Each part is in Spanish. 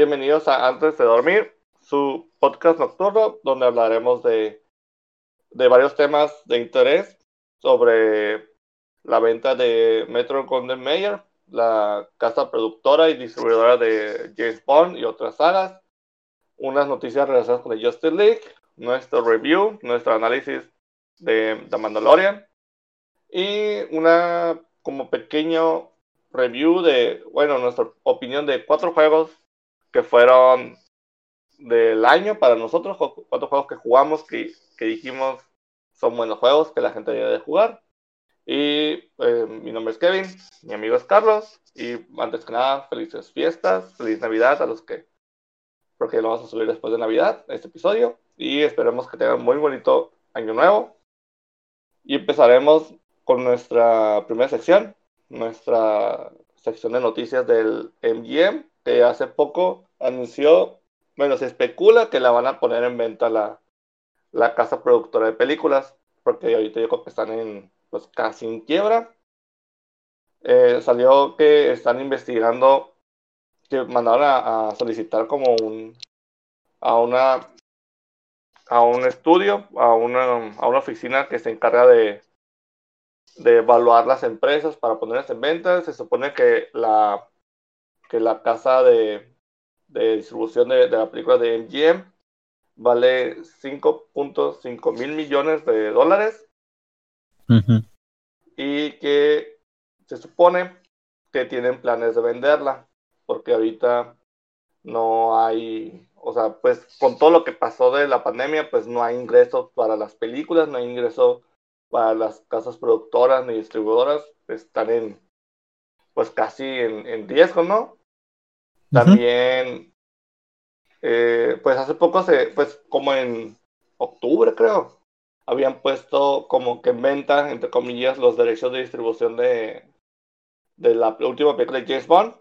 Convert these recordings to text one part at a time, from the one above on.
Bienvenidos a Antes de Dormir, su podcast nocturno donde hablaremos de, de varios temas de interés sobre la venta de Metro Golden Mayer, la casa productora y distribuidora de James Bond y otras sagas, unas noticias relacionadas con el Justice League, nuestro review, nuestro análisis de The Mandalorian. Y una como pequeño review de, bueno, nuestra opinión de cuatro juegos que fueron del año para nosotros, cuatro juegos que jugamos que, que dijimos son buenos juegos que la gente debe de jugar. Y eh, mi nombre es Kevin, mi amigo es Carlos, y antes que nada, felices fiestas, feliz Navidad a los que, porque lo vamos a subir después de Navidad, este episodio, y esperemos que tengan muy bonito año nuevo. Y empezaremos con nuestra primera sección, nuestra sección de noticias del MGM, que hace poco anunció, bueno, se especula que la van a poner en venta la, la casa productora de películas, porque ahorita yo creo que están en, pues casi en quiebra. Eh, salió que están investigando, que mandaron a, solicitar como un, a una, a un estudio, a una, a una oficina que se encarga de, de evaluar las empresas para ponerlas en venta. Se supone que la, que la casa de, de distribución de, de, la película de MGM vale 5.5 mil millones de dólares. Y que se supone que tienen planes de venderla, porque ahorita no hay, o sea, pues con todo lo que pasó de la pandemia, pues no hay ingresos para las películas, no hay ingreso para las casas productoras ni distribuidoras están en, pues casi en, en riesgo, ¿no? También, eh, pues hace poco, se, pues como en octubre creo, habían puesto como que en venta, entre comillas, los derechos de distribución de, de la última película de James Bond.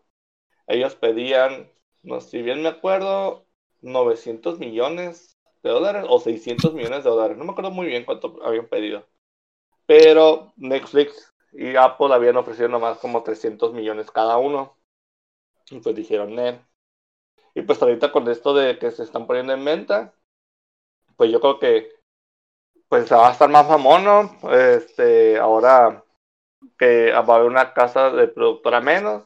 Ellos pedían, no si bien me acuerdo, 900 millones de dólares o 600 millones de dólares. No me acuerdo muy bien cuánto habían pedido pero Netflix y Apple habían ofrecido nomás como 300 millones cada uno. Y pues dijeron, Net. Y pues ahorita con esto de que se están poniendo en venta, pues yo creo que pues va a estar más mamón, Este, ahora que va a haber una casa de productora menos,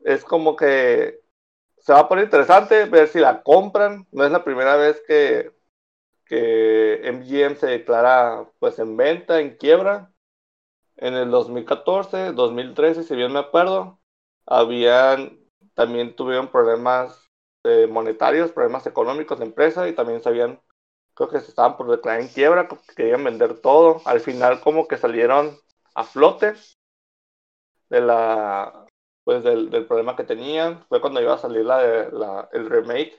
es como que se va a poner interesante ver si la compran. No es la primera vez que que MGM se declara pues en venta, en quiebra. En el 2014, 2013, si bien me acuerdo, habían, también tuvieron problemas eh, monetarios, problemas económicos de empresa y también sabían, creo que se estaban por declarar en quiebra, querían vender todo. Al final como que salieron a flote de la, pues del, problema que tenían. Fue cuando iba a salir la, la, el remake,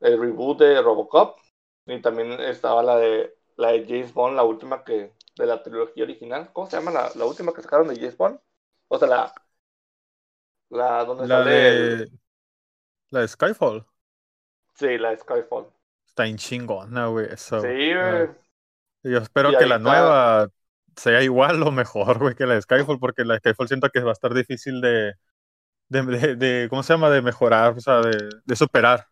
el reboot de Robocop y también estaba la de la de James Bond, la última que de la trilogía original. ¿Cómo se llama la, la última que sacaron de James Bond? O sea, la la donde la sale de la de Skyfall. Sí, la de Skyfall. Está en chingona, güey, eso. Sí, güey. Yo espero que la nueva sea igual o mejor, güey, que la de Skyfall, porque la de Skyfall siento que va a estar difícil de, de, de, de- ¿cómo se llama? De mejorar, o sea, de, de superar.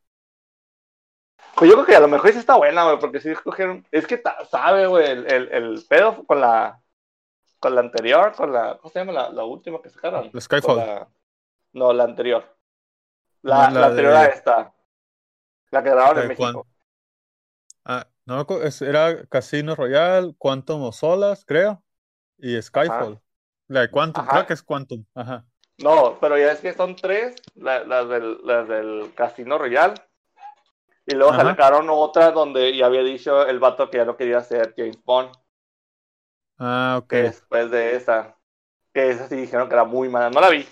Pues yo creo que a lo mejor sí está buena, güey, porque sí escogieron. Es que sabe, güey, el, el, el pedo con la con la anterior, con la. ¿Cómo se llama la, la última que sacaron? La Skyfall. Con la- no, la anterior. La, No, la la anterior de- a esta. La que grabaron ¿La en cuán- México. Ah, no, era Casino Royale, Quantum of Solas, creo, y Skyfall. La de Quantum, Ajá. creo que es Quantum, ajá. No, pero ya es que son tres, la- las, del, las del Casino Royal. Y luego Ajá. sacaron otra donde ya había dicho el vato que ya no quería ser James Bond, Ah, ok. que después de esa. Que esa sí dijeron que era muy mala. No la vi.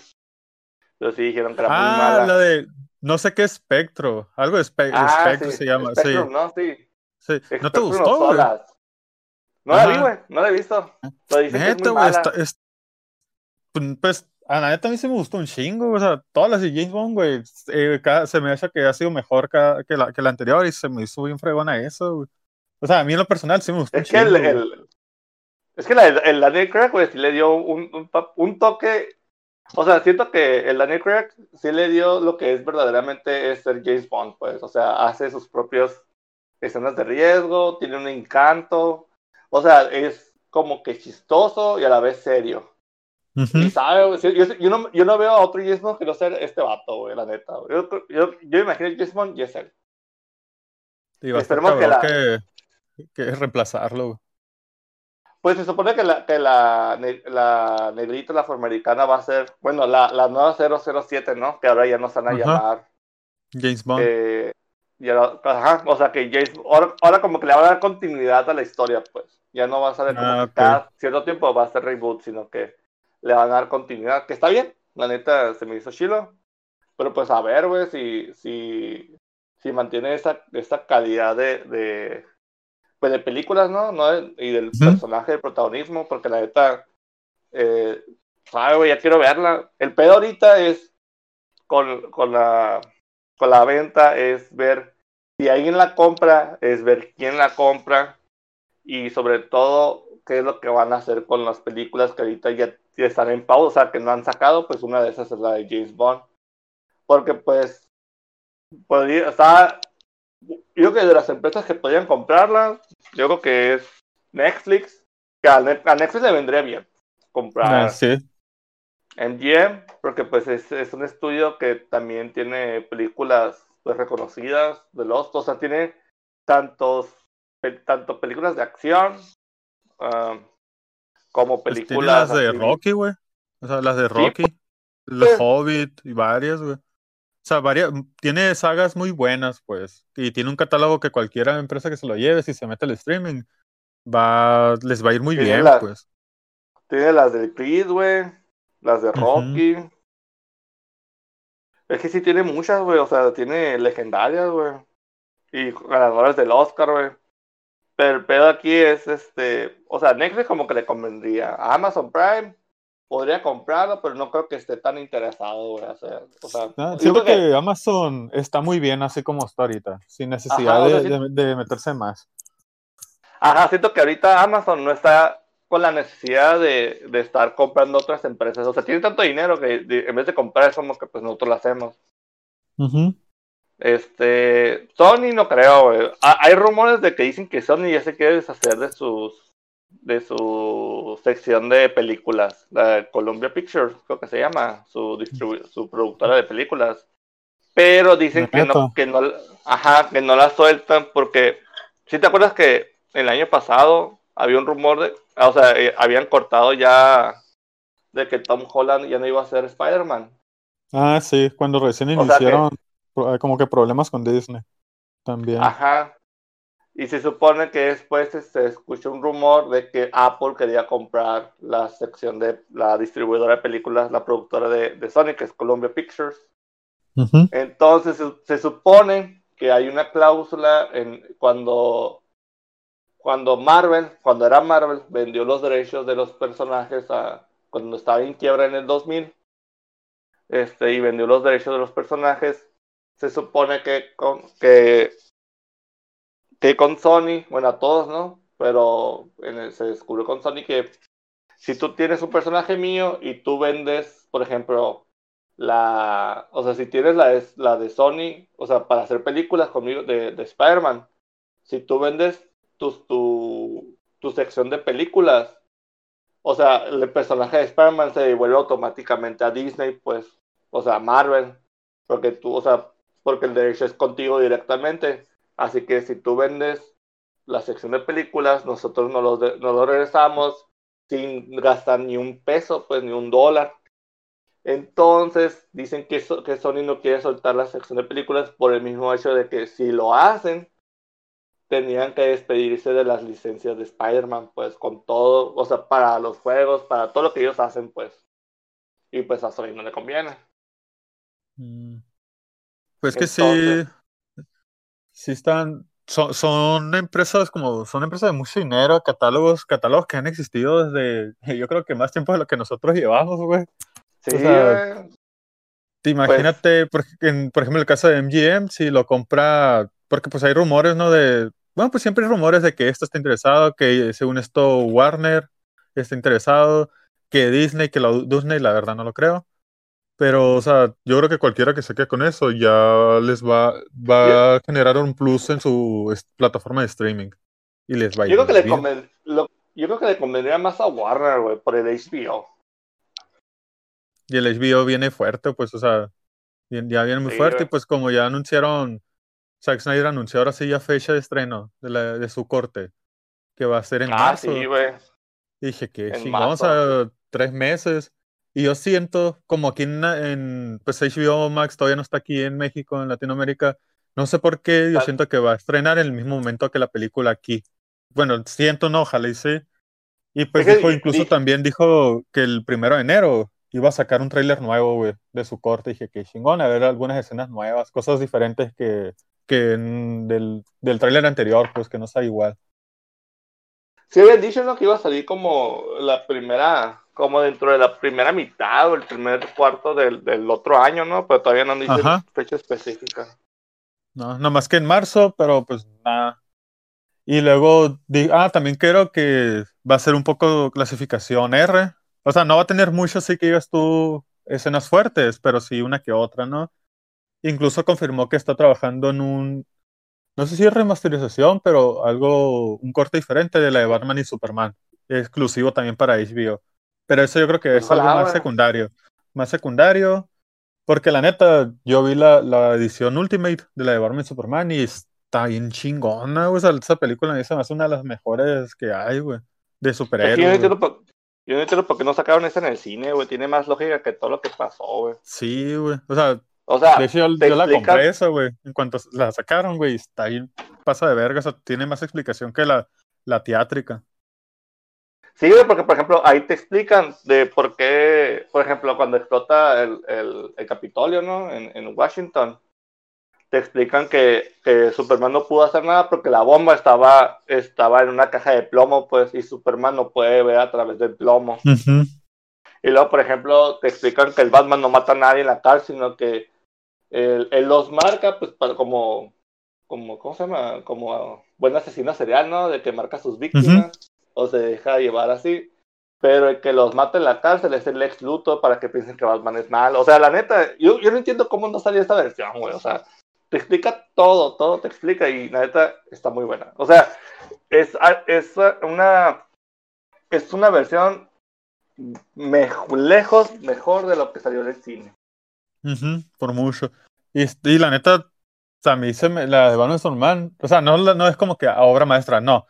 Pero sí dijeron que era muy Ah, mala. la de, no sé qué espectro, algo de espe- Ah, espectro sí, se llama, Spectrum, sí, ¿no? Sí. sí. ¿No te gustó, güey? No la vi, güey. No la he visto. Dicen que es Neta, muy güey, mala. está- es- pues, a la neta a mí sí me gustó un chingo, o sea, todas las de James Bond, güey, eh, cada- se me hace que ha sido mejor cada- que, la, que la anterior y se me hizo bien fregona eso, güey. O sea, a mí en lo personal sí me gustó un Es que el, chingo, el- es que la, el Daniel Craig, güey, sí le dio un, un, un toque O sea, siento que el Daniel Craig sí le dio lo que es verdaderamente es ser James Bond, pues. O sea, hace sus propios escenas de riesgo, tiene un encanto. O sea, es como que chistoso y a la vez serio. Y sabe, yo, yo, no, yo, no, veo a otro James Bond que no sea este vato, güey, la neta. Yo, yo, yo imagino James Bond y es él. Y Esperemos que, la... que, que reemplazarlo. Pues se supone que la, que la, la negrita, la afroamericana, va a ser, bueno, la, la nueva 007, ¿no? Que ahora ya nos van a llamar. James Bond. Eh, ajá, o sea que James, ahora, ahora, como que le va a dar continuidad a la historia, pues. Ya no va a ser como ah, cada cierto tiempo va a ser reboot, sino que le van a dar continuidad, que está bien, la neta se me hizo chilo. Pero pues a ver, güey, si, si, si mantiene esa, esa calidad de, de, pues de películas, ¿no? ¿no? Y del personaje, del protagonismo, porque la neta, eh, sabe, ya quiero verla. El pedo ahorita es con, con, la, con la venta, es ver si alguien la compra, es ver quién la compra y sobre todo qué es lo que van a hacer con las películas que ahorita ya, están en pausa, que no han sacado, pues una de esas es la de James Bond. Porque pues podría, está yo creo que de las empresas que podrían comprarla, yo creo que es Netflix, que a, Netflix le vendría bien comprar ah, sí. MGM, porque pues es, es, un estudio que también tiene películas pues, reconocidas de los, o sea, tiene tantos, tanto películas de acción um, como pues películas... las de Rocky, güey. O sea, las de Rocky, los Hobbit y varias, güey. O sea, varias, tiene sagas muy buenas, pues. Y tiene un catálogo que cualquier empresa que se lo lleve, si se mete al streaming, va, les va a ir muy bien, pues. Tiene las de Creed, güey. Las de Rocky. Es que sí tiene muchas, güey. O sea, tiene legendarias, güey. Y ganadoras del Oscar, güey. Pero el pedo aquí es este. O sea, Netflix como que le convendría. A Amazon Prime podría comprarlo, pero no creo que esté tan interesado, güey. O sea, ah, siento que... Amazon está muy bien así como está ahorita, sin necesidad de, meterse más. Ajá, siento que ahorita Amazon no está con la necesidad de, estar comprando otras empresas. O sea, tiene tanto dinero que en vez de comprar somos que pues nosotros lo hacemos. Este, Sony no creo, güey. Hay rumores de que dicen que Sony ya se quiere deshacer de sus de su sección de películas, la Columbia Pictures, creo que se llama, su, su productora de películas. Pero dicen que no, que no, ajá, que no la sueltan porque, si te acuerdas que el año pasado había un rumor de, o sea, eh, habían cortado ya de que Tom Holland ya no iba a ser Spider-Man. Ah, sí, cuando recién iniciaron como que problemas con Disney también. Ajá, y se supone que después se escuchó un rumor de que Apple quería comprar la sección de la distribuidora de películas, la productora de, de Sony, que es Columbia Pictures. Entonces se, supone que hay una cláusula en cuando, cuando Marvel, cuando era Marvel, vendió los derechos de los personajes a, cuando estaba en quiebra en el 2000, este, y vendió los derechos de los personajes, se supone que, que que con Sony, bueno, a todos, ¿no? Pero se descubrió con Sony que si tú tienes un personaje mío y tú vendes, por ejemplo, la, o sea, si tienes la de, la de Sony, o sea, para hacer películas conmigo de, de Spider-Man, si tú vendes tu, tu, tu sección de películas, o sea, el personaje de Spider-Man se devuelve automáticamente a Disney, pues, o sea, a Marvel, porque tú, o sea, porque el derecho es contigo directamente. Así que si tú vendes la sección de películas, nosotros nos lo, regresamos sin gastar ni un peso, pues ni un dólar. Entonces dicen que, que Sony no quiere soltar la sección de películas por el mismo hecho de que si lo hacen, tenían que despedirse de las licencias de Spider-Man, pues con todo, o sea, para los juegos, para todo lo que ellos hacen, pues. Y pues a Sony no le conviene. Mm. Pues que sí, sí están, son, son, empresas como, son empresas de mucho dinero, catálogos, catálogos que han existido desde, yo creo que más tiempo de lo que nosotros llevamos, güey. Sí, o te imagínate, por, en, por ejemplo, el caso de MGM, si lo compra, porque pues hay rumores, ¿no? De, bueno, pues siempre hay rumores de que esto está interesado, que según esto Warner está interesado, que Disney, que lo, Disney, la verdad no lo creo, Pero, o sea, yo creo que cualquiera que se quede con eso ya les va, va a generar un plus en su plataforma de streaming. Y les va a yo, creo que le conven, yo creo que le convendría más a Warner, güey, por el HBO. Y el HBO viene fuerte, pues, o sea, ya viene muy fuerte. Y pues, como ya anunciaron, Zack Snyder anunció ahora sí ya fecha de estreno de, la, de su corte, que va a ser en ah, marzo. Sí, güey. Dije que vamos a tres meses. Y yo siento, como aquí en, en, pues HBO Max todavía no está aquí en México, en Latinoamérica, no sé por qué, yo siento que va a estrenar en el mismo momento que la película aquí. Bueno, siento, no, ojalá y sí. Y pues dijo, incluso también dijo que el primero de enero iba a sacar un tráiler nuevo, güey, de su corte. Y dije, que chingón, a ver algunas escenas nuevas, cosas diferentes que, que del, del tráiler anterior, pues que no sea igual. Sí habían dicho ¿no? que iba a salir como la primera, como dentro de la primera mitad o el primer cuarto del, del otro año, ¿no? Pero todavía no han dicho fecha específica. No, no más que en marzo, pero pues nada. Y luego, ah, también creo que va a ser un poco clasificación R. O sea, no va a tener mucho, sí que digas tú, escenas fuertes, pero sí una que otra, ¿no? Incluso confirmó que está trabajando en un no sé si es remasterización, pero algo, un corte diferente de la de Batman y Superman, exclusivo también para HBO. Pero eso yo creo que es algo más secundario, más secundario, porque la neta, yo vi la, la, edición Ultimate de la de Batman y Superman y está bien chingona, güey, esa, película es una de las mejores que hay, güey, de superhéroes. yo, no entiendo por, qué no sacaron esa en el cine, güey, tiene más lógica que todo lo que pasó, güey. Sí, güey, o sea, o sea, de hecho, yo, la compré esa, güey. En cuanto la sacaron, güey, está ahí, pasa de verga. O sea, tiene más explicación que la, la teátrica. Sí, porque, por ejemplo, ahí te explican de por qué, por ejemplo, cuando explota el, el, el Capitolio, ¿no? En, en, Washington, te explican que, que, Superman no pudo hacer nada porque la bomba estaba, estaba en una caja de plomo, pues, y Superman no puede ver a través del plomo. Y luego, por ejemplo, te explican que el Batman no mata a nadie en la cárcel, sino que él, los marca, pues, para, como, como, ¿cómo se llama? Como buen asesino serial, ¿no? De que marca a sus víctimas, o se deja llevar así. Pero el que los mata en la cárcel es el ex luto para que piensen que Batman es malo. O sea, la neta, yo, yo no entiendo cómo no salió esta versión, güey. O sea, te explica todo, todo te explica y la neta está muy buena. O sea, es, es una es una versión lejos mejor de lo que salió del cine por mucho. Y, y, la neta, a mí se me, la de Batman Superman, o sea, no, no es como que obra maestra, no.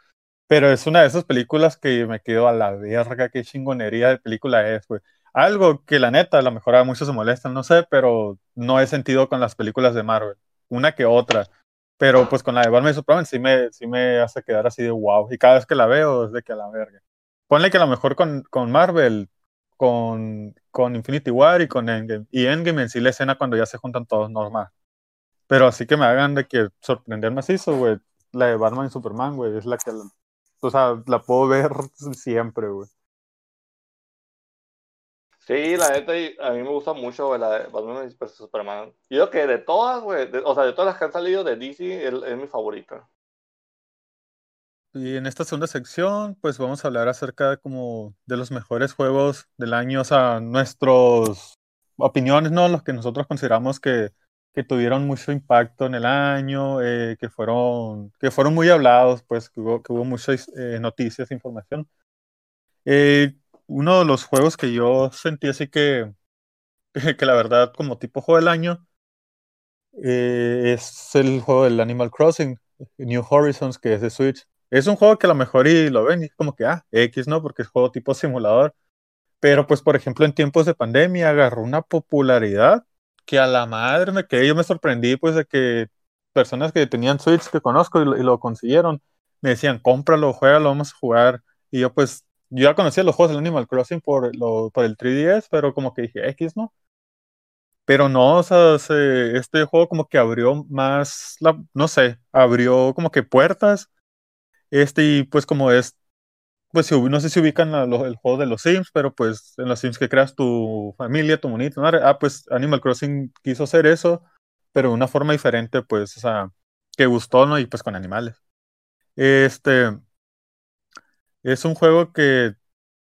Pero es una de esas películas que me quedo a la verga, qué chingonería de película es, güey. Algo que la neta, a lo mejor a muchos se molestan, no sé, pero no he sentido con las películas de Marvel. Una que otra. Pero pues con la de Batman Superman sí me, sí me hace quedar así de wow. Y cada vez que la veo es de que a la verga. Ponle que a lo mejor con, con Marvel con, con Infinity War y con Endgame. Y Endgame en sí la escena cuando ya se juntan todos normal. Pero así que me hagan de que sorprenderme así, güey. La de Batman y Superman, güey, es la que, o sea, la puedo ver siempre, güey. Sí, la neta, a mí me gusta mucho, güey, la de Batman y Superman. Yo creo que de todas, güey, o sea, de todas las que han salido de DC, es mi favorita. Y en esta segunda sección, pues vamos a hablar acerca como de los mejores juegos del año, o sea, nuestras opiniones, ¿no? Los que nosotros consideramos que, que tuvieron mucho impacto en el año, eh, que, fueron, que fueron muy hablados, pues que hubo, que hubo muchas eh, noticias, información. Eh, uno de los juegos que yo sentí así que, que la verdad como tipo juego del año es el juego del Animal Crossing, New Horizons, que es de Switch. Es un juego que a lo mejor y lo ven y como que, ah, X, ¿no? Porque es juego tipo simulador. Pero pues, por ejemplo, en tiempos de pandemia agarró una popularidad que a la madre me quedé, yo me sorprendí pues de que personas que tenían Switch que conozco y lo, consiguieron, me decían, cómpralo, juégalo, vamos a jugar. Y yo pues, yo ya conocía los juegos del Animal Crossing por, lo, por el 3DS, pero como que dije, X, ¿no? Pero no, o sea, este juego como que abrió más, la, no sé, abrió como que puertas este, y pues como es, pues no sé si ubican el juego de los Sims, pero pues en los Sims que creas tu familia, tu monito, ah, pues Animal Crossing quiso hacer eso, pero de una forma diferente, pues, o sea, que gustó, ¿no? Y pues con animales. Este, es un juego que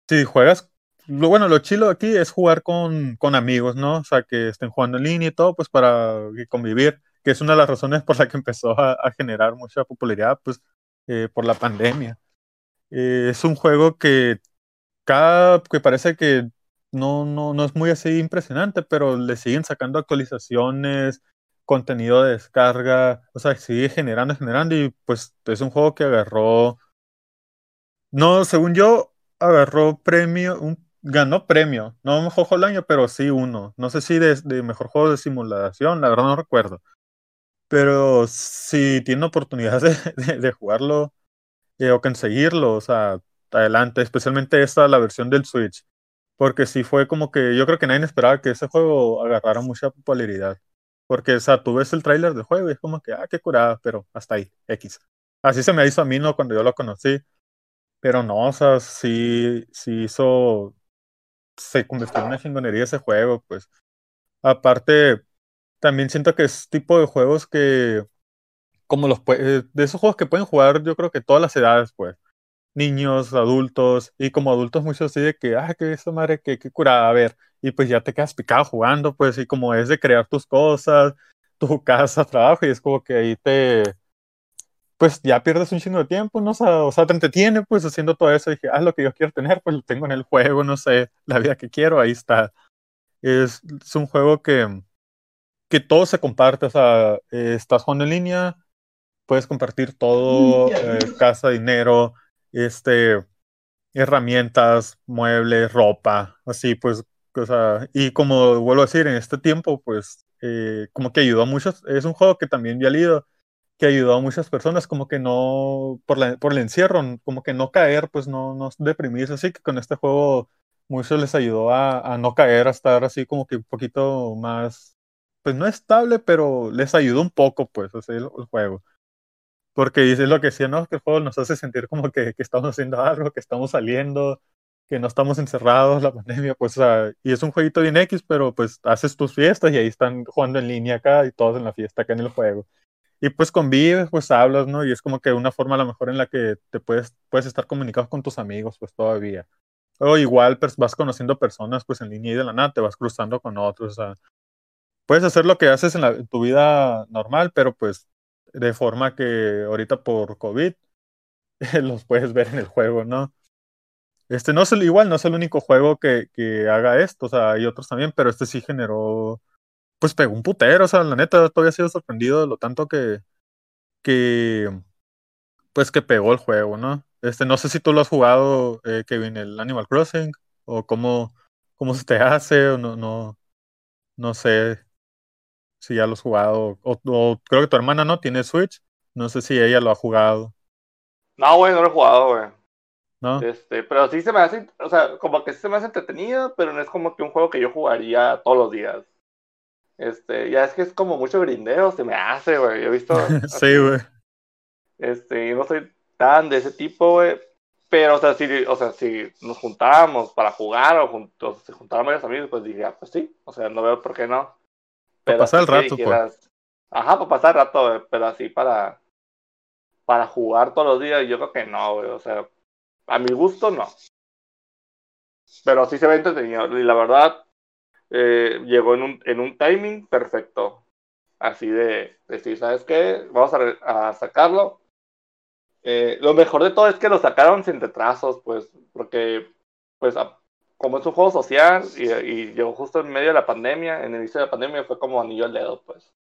si juegas lo bueno, lo chilo aquí es jugar con, con amigos, ¿no? O sea, que estén jugando en línea y todo, pues para convivir, que es una de las razones por la que empezó a, generar mucha popularidad, pues eh, por la pandemia. Eh, es un juego que cada, que parece que no, no, no es muy así impresionante, pero le siguen sacando actualizaciones, contenido de descarga, o sea, sigue generando, generando y pues es un juego que agarró, no, según yo, agarró premio, un, ganó premio, no mejor juego del año, pero sí uno, no sé si de, mejor juego de simulación, la verdad no recuerdo, pero si tiene oportunidad de, jugarlo eh, o conseguirlo, o sea, adelante, especialmente esta, la versión del Switch, porque sí fue como que yo creo que nadie esperaba que ese juego agarrara mucha popularidad. Porque, o sea, tú ves el tráiler del juego y es como que, ah, qué curada, pero hasta ahí, X. Así se me hizo a mí, ¿no? Cuando yo lo conocí. Pero no, o sea, sí, sí hizo, se convirtió en una chingonería ese juego, pues. Aparte, también siento que es tipo de juegos que, como los, de esos juegos que pueden jugar, yo creo que todas las edades, pues niños, adultos, y como adultos muchos así de que, ah, que esa madre, que, que curada, a ver, y pues ya te quedas picado jugando, pues, y como es de crear tus cosas, tu casa, trabajo, y es como que ahí te, pues ya pierdes un chingo de tiempo, ¿no? O sea, te entretiene, pues, haciendo todo eso, y dije, ah, lo que yo quiero tener, pues lo tengo en el juego, no sé, la vida que quiero, ahí está. Es, es un juego que, que todo se comparte, o sea, eh, estás jugando en línea, puedes compartir todo, eh, casa, dinero, este, herramientas, muebles, ropa, así pues, o sea, y como vuelvo a decir, en este tiempo, pues, eh, como que ayudó a muchos, es un juego que también ya leído, que ayudó a muchas personas como que no, por, la, por el encierro, como que no caer, pues no, no deprimirse, así que con este juego muchos les ayudó a, a no caer, a estar así como que un poquito más, pues no estable, pero les ayudó un poco, pues, así el juego. Porque dice lo que decía, ¿no? Que el juego nos hace sentir como que, que, estamos haciendo algo, que estamos saliendo, que no estamos encerrados, la pandemia, pues, y es un jueguito bien X, pero pues haces tus fiestas y ahí están jugando en línea acá y todos en la fiesta acá en el juego. Y pues convives, pues hablas, ¿no? Y es como que una forma a lo mejor en la que te puedes, puedes estar comunicados con tus amigos, pues todavía. O igual pues, vas conociendo personas, pues en línea y de la nada te vas cruzando con otros, o sea, puedes hacer lo que haces en, la, en tu vida normal, pero pues de forma que ahorita por COVID los puedes ver en el juego, ¿no? Este no es el, igual, no es el único juego que, que, haga esto, o sea, hay otros también, pero este sí generó, pues pegó un putero, o sea, la neta, todavía he sido sorprendido de lo tanto que, que, pues que pegó el juego, ¿no? Este, no sé si tú lo has jugado, eh, Kevin, el Animal Crossing, o cómo, cómo se te hace, o no, no, no sé si ya lo has jugado. O, creo que tu hermana no tiene Switch. No sé si ella lo ha jugado. No, güey, no lo he jugado, güey. ¿No? Este, pero sí se me hace, o sea, como que sí se me hace entretenido, pero no es como que un juego que yo jugaría todos los días. Este, ya es que es como mucho grindeo, se me hace, güey. Yo he visto. sí, güey. Este, yo no soy tan de ese tipo, güey. Pero, o sea, si, o sea, si nos juntábamos para jugar o, juntos, se juntaban varios amigos, pues diría, pues sí, o sea, no veo por qué no. Para pasar el rato, pues. Ajá, para pasar el rato, pero así para, para jugar todos los días, yo creo que no, güey. O sea, a mi gusto no. Pero sí se ve entretenido. Y la verdad, eh, llegó en un, en un timing perfecto. Así de decir, ¿sabes qué? Vamos a, a sacarlo. Eh, lo mejor de todo es que lo sacaron sin retrasos, pues, porque, pues, como es un juego social y, llegó justo en medio de la pandemia, en el inicio de la pandemia fue como anillo al dedo, pues,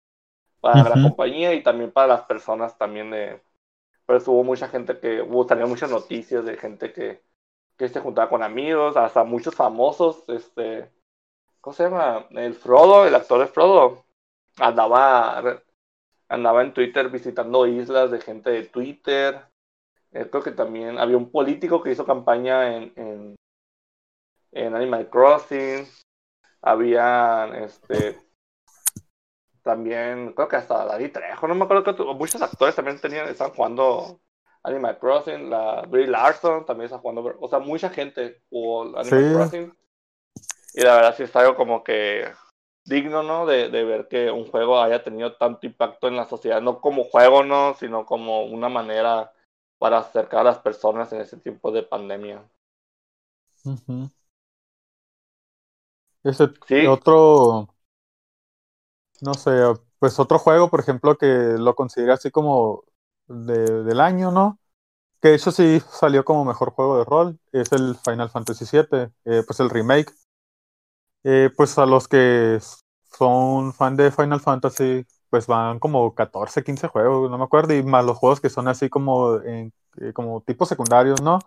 para la compañía y también para las personas también de, pues hubo mucha gente que, hubo también muchas noticias de gente que, que se juntaba con amigos, hasta muchos famosos, este, ¿cómo se llama? El Frodo, el actor de Frodo, andaba, andaba en Twitter visitando islas de gente de Twitter, eh, creo que también había un político que hizo campaña en en Animal Crossing, había este también creo que hasta David Trejo, no me acuerdo que muchos actores también tenían, estaban jugando Animal Crossing, la Brie Larson también está jugando, o sea, mucha gente jugó Animal Crossing. Y la verdad sí está algo como que digno, ¿no? De, de, ver que un juego haya tenido tanto impacto en la sociedad, no como juego, ¿no? Sino como una manera para acercar a las personas en ese tiempo de pandemia. Sí. otro, no sé, pues otro juego, por ejemplo, que lo considera así como de- del año, ¿no? Que eso sí salió como mejor juego de rol, es el Final Fantasy VII, eh, pues el remake. Eh, pues a los que son fan de Final Fantasy, pues van como 14, 15 juegos, no me acuerdo, y más los juegos que son así como, en- eh, como tipos secundarios, ¿no?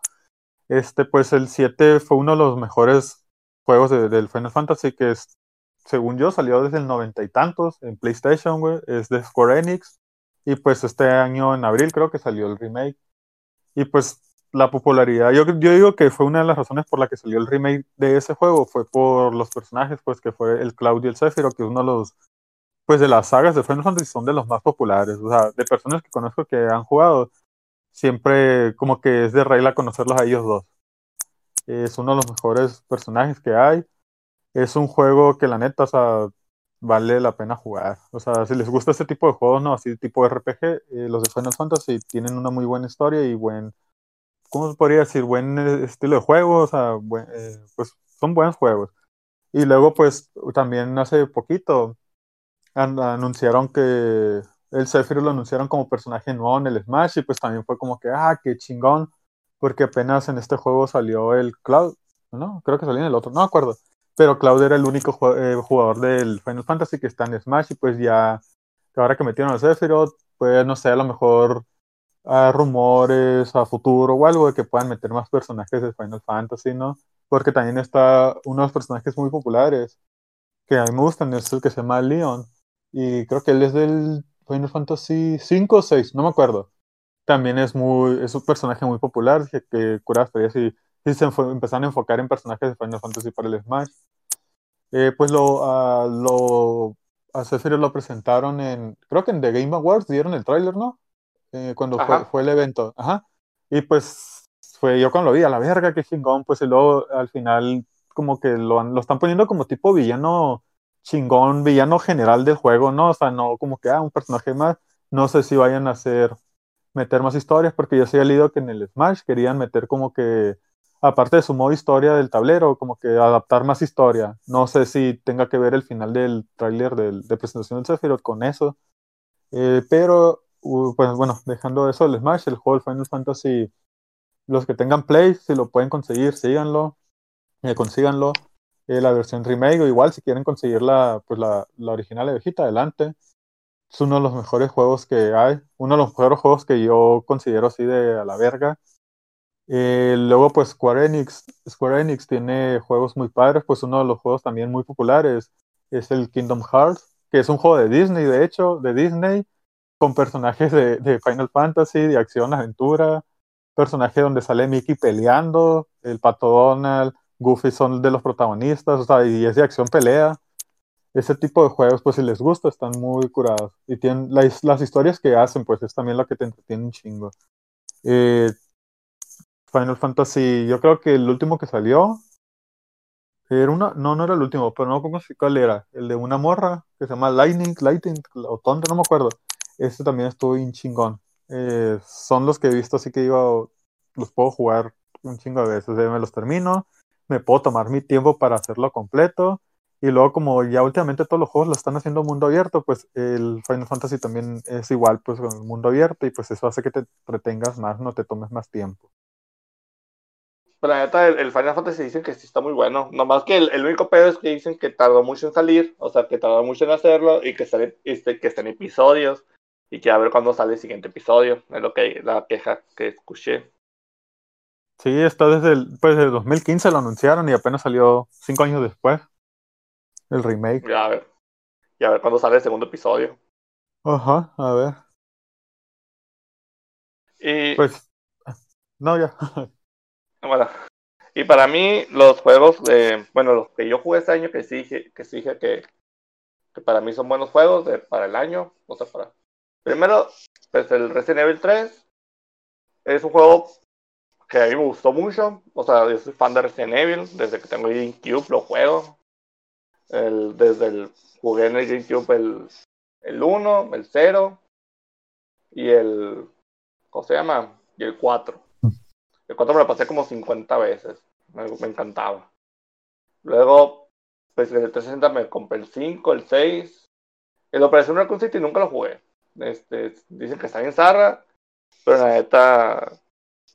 Este, pues el 7 fue uno de los mejores juegos de- del Final Fantasy, que es, según yo, salió desde el noventa y tantos en PlayStation, güey, es de Square Enix, y pues este año en abril creo que salió el remake. Y pues la popularidad, yo, yo digo que fue una de las razones por la que salió el remake de ese juego, fue por los personajes, pues que fue el Cloud y el Sephiroth, que uno de los, pues de las sagas de Final Fantasy son de los más populares, o sea, de personas que conozco que han jugado, siempre como que es de regla conocerlos a ellos dos. Es uno de los mejores personajes que hay. Es un juego que la neta, o sea, vale la pena jugar. O sea, si les gusta este tipo de juegos, ¿no? Así tipo RPG, eh, los de Final Fantasy tienen una muy buena historia y buen, ¿cómo se podría decir? Buen eh, estilo de juego, o sea, eh, pues son buenos juegos. Y luego, pues, también hace poquito an- anunciaron que el Sephiroth lo anunciaron como personaje nuevo en el Smash y pues también fue como que, ah, qué chingón, porque apenas en este juego salió el Cloud, ¿no? Creo que salió en el otro, no me acuerdo. Pero Cloud era el único eh, jugador del Final Fantasy que está en Smash y pues ya, ahora que metieron al Sephiroth, pues no sé, a lo mejor a rumores a futuro o algo de que puedan meter más personajes de Final Fantasy, ¿no? Porque también está uno de los personajes muy populares que a mí me gustan, es el que se llama Leon. Y creo que él es del Final Fantasy 5 o 6, no me acuerdo. También es muy, es un personaje muy popular que, que cura experiencias y, y se empezaron a enfocar en personajes de Final Fantasy para el Smash. Eh, pues lo, a lo, a Sephiroth lo presentaron en, creo que en The Game Awards dieron el tráiler, ¿no? Eh, cuando fue, fue el evento. Ajá. Y pues fue yo cuando lo vi, a la verga, qué chingón, pues y luego al final como que lo, lo están poniendo como tipo villano chingón, villano general del juego, ¿no? O sea, no como que, ah, un personaje más. No sé si vayan a hacer, meter más historias, porque yo sí he leído que en el Smash querían meter como que, aparte de su modo historia del tablero, como que adaptar más historia. No sé si tenga que ver el final del tráiler de presentación del Sephiroth con eso. Eh, pero, pues bueno, dejando eso del Smash, el juego del Final Fantasy, los que tengan Play, si lo pueden conseguir, síganlo, eh, consíganlo. Eh, la versión remake, o igual si quieren conseguir la, pues la, la original de viejita, adelante. Es uno de los mejores juegos que hay, uno de los mejores juegos que yo considero así de a la verga. Eh, luego, pues Square Enix, Square Enix tiene juegos muy padres, pues uno de los juegos también muy populares es el Kingdom Hearts, que es un juego de Disney, de hecho, de Disney, con personajes de, de Final Fantasy, de acción, aventura, personaje donde sale Mickey peleando, el Pato Donald, Goofy son de los protagonistas, o sea, y es de acción pelea. Ese tipo de juegos, pues si les gusta, están muy curados. Y tienen las, las historias que hacen, pues es también lo que te entretiene un chingo. Eh, Final Fantasy, yo creo que el último que salió era una, no, no era el último, pero no cómo cuál era, el de una morra que se llama Lightning, Lightning o Thunder, no me acuerdo. Este también estuvo bien chingón. Eh, son los que he visto, así que digo, los puedo jugar un chingo de veces. eh, me los termino, me puedo tomar mi tiempo para hacerlo completo. Y luego, como ya últimamente todos los juegos lo están haciendo mundo abierto, pues el Final Fantasy también es igual, pues con el mundo abierto, y pues eso hace que te retengas más, no te tomes más tiempo. Pero la neta, el, el Final Fantasy dicen que sí está muy bueno. Nomás que el, el único pedo es que dicen que tardó mucho en salir, o sea, que tardó mucho en hacerlo y que, sale, este, que está en episodios y que a ver cuándo sale el siguiente episodio. Es lo que la queja que escuché. Sí, está desde el, pues, desde el 2015 lo anunciaron y apenas salió cinco años después el remake. Ya a ver. Y a ver cuándo sale el segundo episodio. Ajá, a ver. Y Pues, no, ya. bueno, y para mí los juegos, de, bueno, los que yo jugué este año, que sí dije que, sí dije que, que para mí son buenos juegos de, para el año, o sea, para... Primero, pues el Resident Evil 3 es un juego que a mí me gustó mucho, o sea, yo soy fan de Resident Evil, desde que tengo GameCube lo juego, el, desde el, jugué en el GameCube el, el 1, el 0 y el, ¿cómo se llama? Y el 4. El 4 me lo pasé como 50 veces. Me, me encantaba. Luego, pues en el 360 me compré el 5, el 6. El Operación Raccoon City nunca lo jugué. Este, dicen que está bien zarra, pero la neta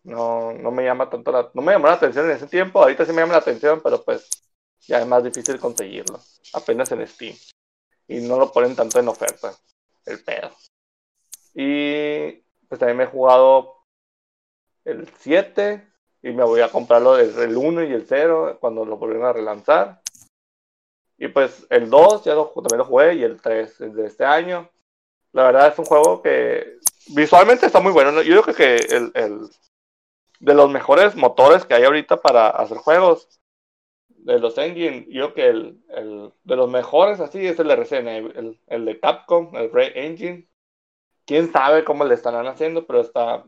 no, no me llama tanto la, no me llamó la atención en ese tiempo, ahorita sí me llama la atención, pero pues ya es más difícil conseguirlo, apenas en Steam. Y no lo ponen tanto en oferta, el pedo. Y pues también me he jugado el 7 y me voy a comprarlo desde el 1 y el 0 cuando lo volvieron a relanzar. Y pues el 2 ya lo, también lo jugué y el 3 de este año. La verdad es un juego que visualmente está muy bueno. Yo creo que el, el, de los mejores motores que hay ahorita para hacer juegos, de los engine, yo que el, el de los mejores así es el de RCN, el, el de Capcom, el Ray Engine. Quién sabe cómo le estarán haciendo, pero está,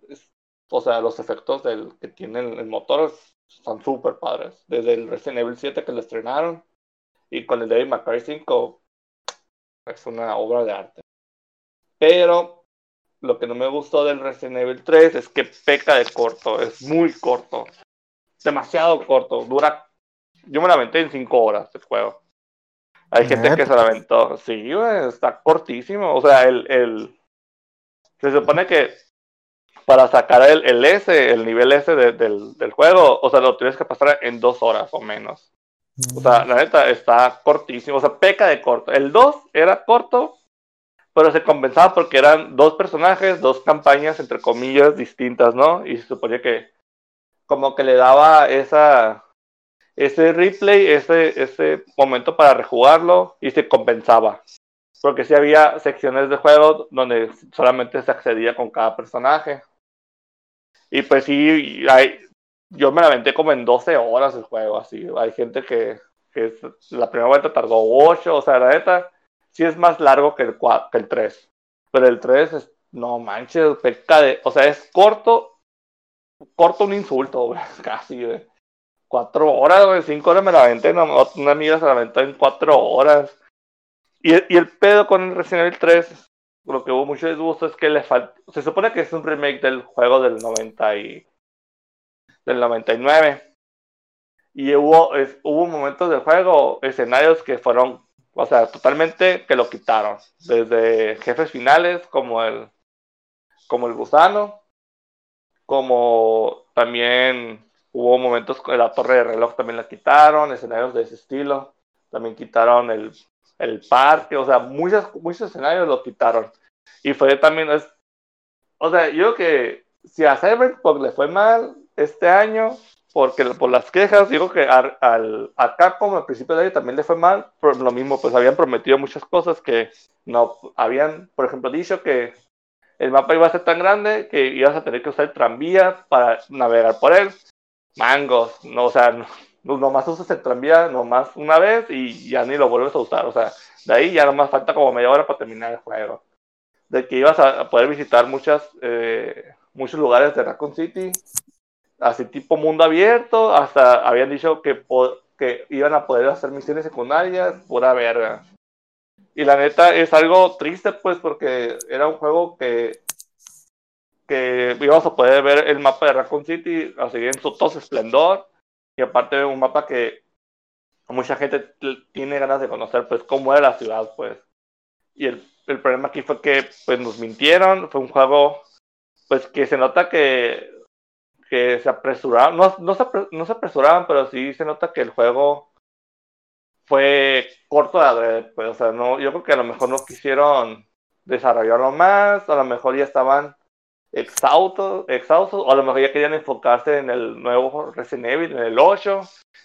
o sea, los efectos del, que tiene el, motor están súper padres. Desde el Resident Evil 7 que lo estrenaron y con el David McCarthy 5 es una obra de arte. Pero lo que no me gustó del Resident Evil 3 es que peca de corto, es muy corto. Demasiado corto, dura... Yo me la aventé en 5 horas el juego. Hay gente que se la aventó. Sí, está cortísimo. O sea, el, el... Se supone que para sacar el, el S, el nivel S del, del, juego, o sea, lo tienes que pasar en dos horas o menos. O sea, la neta está cortísimo, o sea, peca de corto. El 2 era corto, pero se compensaba porque eran dos personajes, dos campañas, entre comillas, distintas, ¿no? Y se suponía que como que le daba esa ese replay, ese, ese momento para rejugarlo y se compensaba. Porque sí había secciones de juego donde solamente se accedía con cada personaje. Y pues sí, hay, yo me la aventé como en 12 horas el juego, así. Hay gente que, que la primera vuelta tardó 8, o sea, la neta, sí es más largo que el, que el 3. Pero el 3 es, no manches, peca de, o sea, es corto, corto un insulto, casi, güey. Cuatro horas, güey, cinco horas me la aventé, una amiga se la aventó en cuatro horas. Y, el pedo con el Resident Evil 3 lo que hubo mucho disgusto es que le falta. Se supone que es un remake del juego del 90 y. del 99. Y hubo, hubo momentos del juego, escenarios que fueron, o sea, totalmente que lo quitaron. Desde jefes finales como el. como el gusano. Como también hubo momentos con la torre de reloj también la quitaron, escenarios de ese estilo. También quitaron el el parque, o sea, muchos, muchos escenarios lo quitaron. Y fue también, o sea, yo que si a Cyberpunk le fue mal este año, porque por las quejas, digo que a, al, Capcom al principio de año también le fue mal, por lo mismo, pues habían prometido muchas cosas que no habían, por ejemplo, dicho que el mapa iba a ser tan grande que ibas a tener que usar el tranvía para navegar por él. Mangos, no, o sea, no, nomás usas el tranvía nomás una vez y ya ni lo vuelves a usar. O sea, de ahí ya nomás falta como media hora para terminar el juego. De que ibas a poder visitar muchas, eh, muchos lugares de Raccoon City, así tipo mundo abierto, hasta habían dicho que, que iban a poder hacer misiones secundarias, pura verga. Y la neta es algo triste, pues, porque era un juego que que íbamos a poder ver el mapa de Raccoon City así en su todo esplendor y aparte un mapa que mucha gente tiene ganas de conocer, pues cómo era la ciudad, pues. Y el, el problema aquí fue que pues nos mintieron, fue un juego pues que se nota que, que se apresuraban, no, no, se, no se apresuraban, pero sí se nota que el juego fue corto de adrede, pues, o sea, no, yo creo que a lo mejor no quisieron desarrollarlo más, a lo mejor ya estaban exhaustos, exhaustos, o a lo mejor ya querían enfocarse en el nuevo Resident Evil, en el 8,